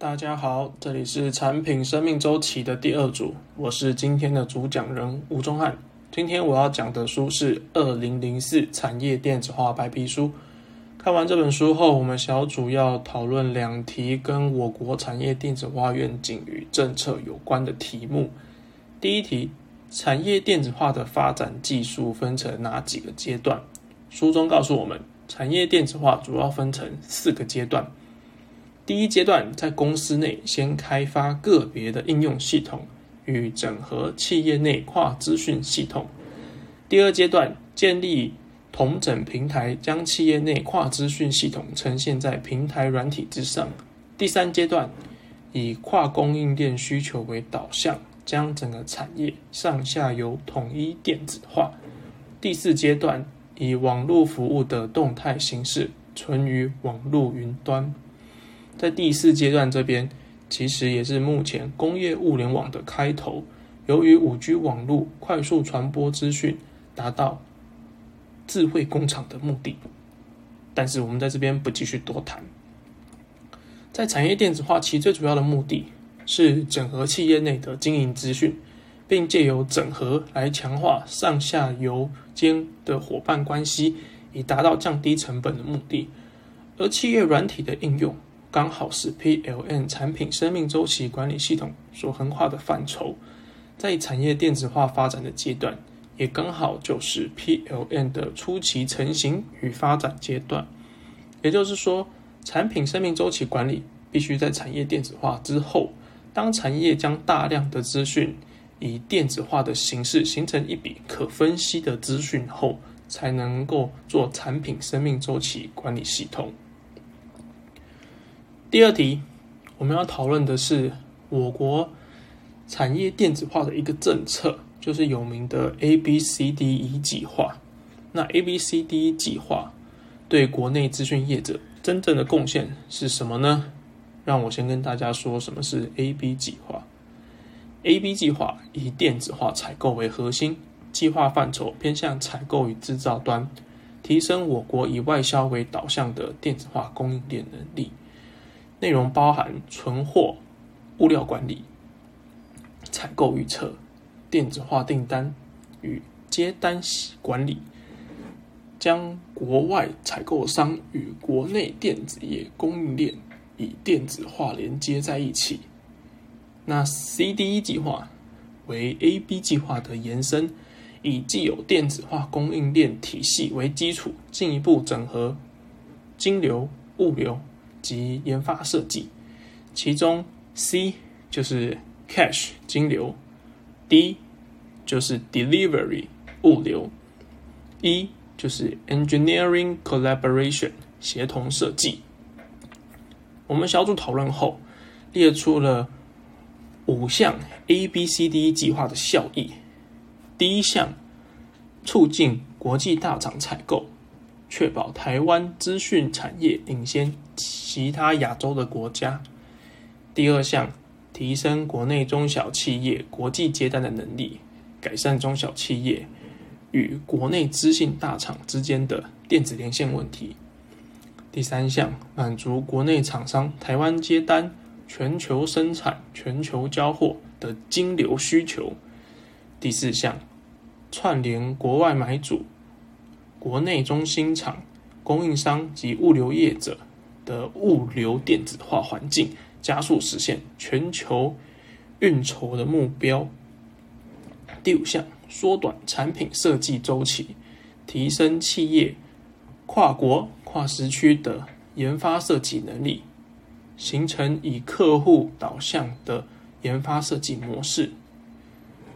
大家好，这里是产品生命周期的第二组，我是今天的主讲人吴宗汉。今天我要讲的书是《二零零四产业电子化白皮书》。看完这本书后，我们小组要讨论两题跟我国产业电子化愿景与政策有关的题目。第一题，产业电子化的发展技术分成哪几个阶段？书中告诉我们，产业电子化主要分成四个阶段。第一阶段，在公司内先开发个别的应用系统与整合企业内跨资讯系统。第二阶段，建立同整平台，将企业内跨资讯系统呈现在平台软体之上。第三阶段，以跨供应链需求为导向，将整个产业上下游统一电子化。第四阶段，以网络服务的动态形式存于网络云端。在第四阶段这边，其实也是目前工业物联网的开头。由于五 G 网络快速传播资讯，达到智慧工厂的目的。但是我们在这边不继续多谈。在产业电子化，其最主要的目的是整合企业内的经营资讯，并借由整合来强化上下游间的伙伴关系，以达到降低成本的目的。而企业软体的应用。刚好是 PLN 产品生命周期管理系统所横跨的范畴，在产业电子化发展的阶段，也刚好就是 PLN 的初期成型与发展阶段。也就是说，产品生命周期管理必须在产业电子化之后，当产业将大量的资讯以电子化的形式形成一笔可分析的资讯后，才能够做产品生命周期管理系统。第二题，我们要讨论的是我国产业电子化的一个政策，就是有名的 A B C D E 计划。那 A B C D E 计划对国内资讯业者真正的贡献是什么呢？让我先跟大家说什么是 A B 计划。A B 计划以电子化采购为核心，计划范畴偏向采购与制造端，提升我国以外销为导向的电子化供应链能力。内容包含存货、物料管理、采购预测、电子化订单与接单管理，将国外采购商与国内电子业供应链以电子化连接在一起。那 CDE 计划为 AB 计划的延伸，以既有电子化供应链体系为基础，进一步整合金流、物流。及研发设计，其中 C 就是 cash 金流，D 就是 delivery 物流，E 就是 engineering collaboration 协同设计。我们小组讨论后，列出了五项 A B C D 计划的效益。第一项，促进国际大厂采购。确保台湾资讯产业领先其他亚洲的国家。第二项，提升国内中小企业国际接单的能力，改善中小企业与国内资讯大厂之间的电子连线问题。第三项，满足国内厂商台湾接单、全球生产、全球交货的金流需求。第四项，串联国外买主。国内中心厂、供应商及物流业者的物流电子化环境，加速实现全球运筹的目标。第五项，缩短产品设计周期，提升企业跨国、跨时区的研发设计能力，形成以客户导向的研发设计模式。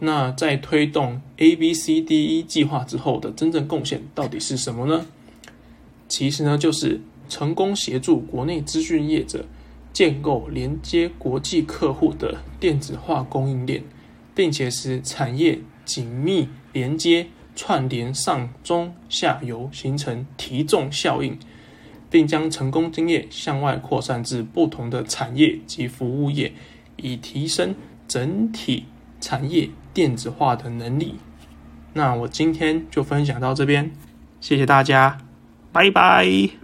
那在推动 A B C D E 计划之后的真正贡献到底是什么呢？其实呢，就是成功协助国内资讯业者建构连接国际客户的电子化供应链，并且使产业紧密连接串联上中下游，形成提重效应，并将成功经验向外扩散至不同的产业及服务业，以提升整体产业。电子化的能力，那我今天就分享到这边，谢谢大家，拜拜。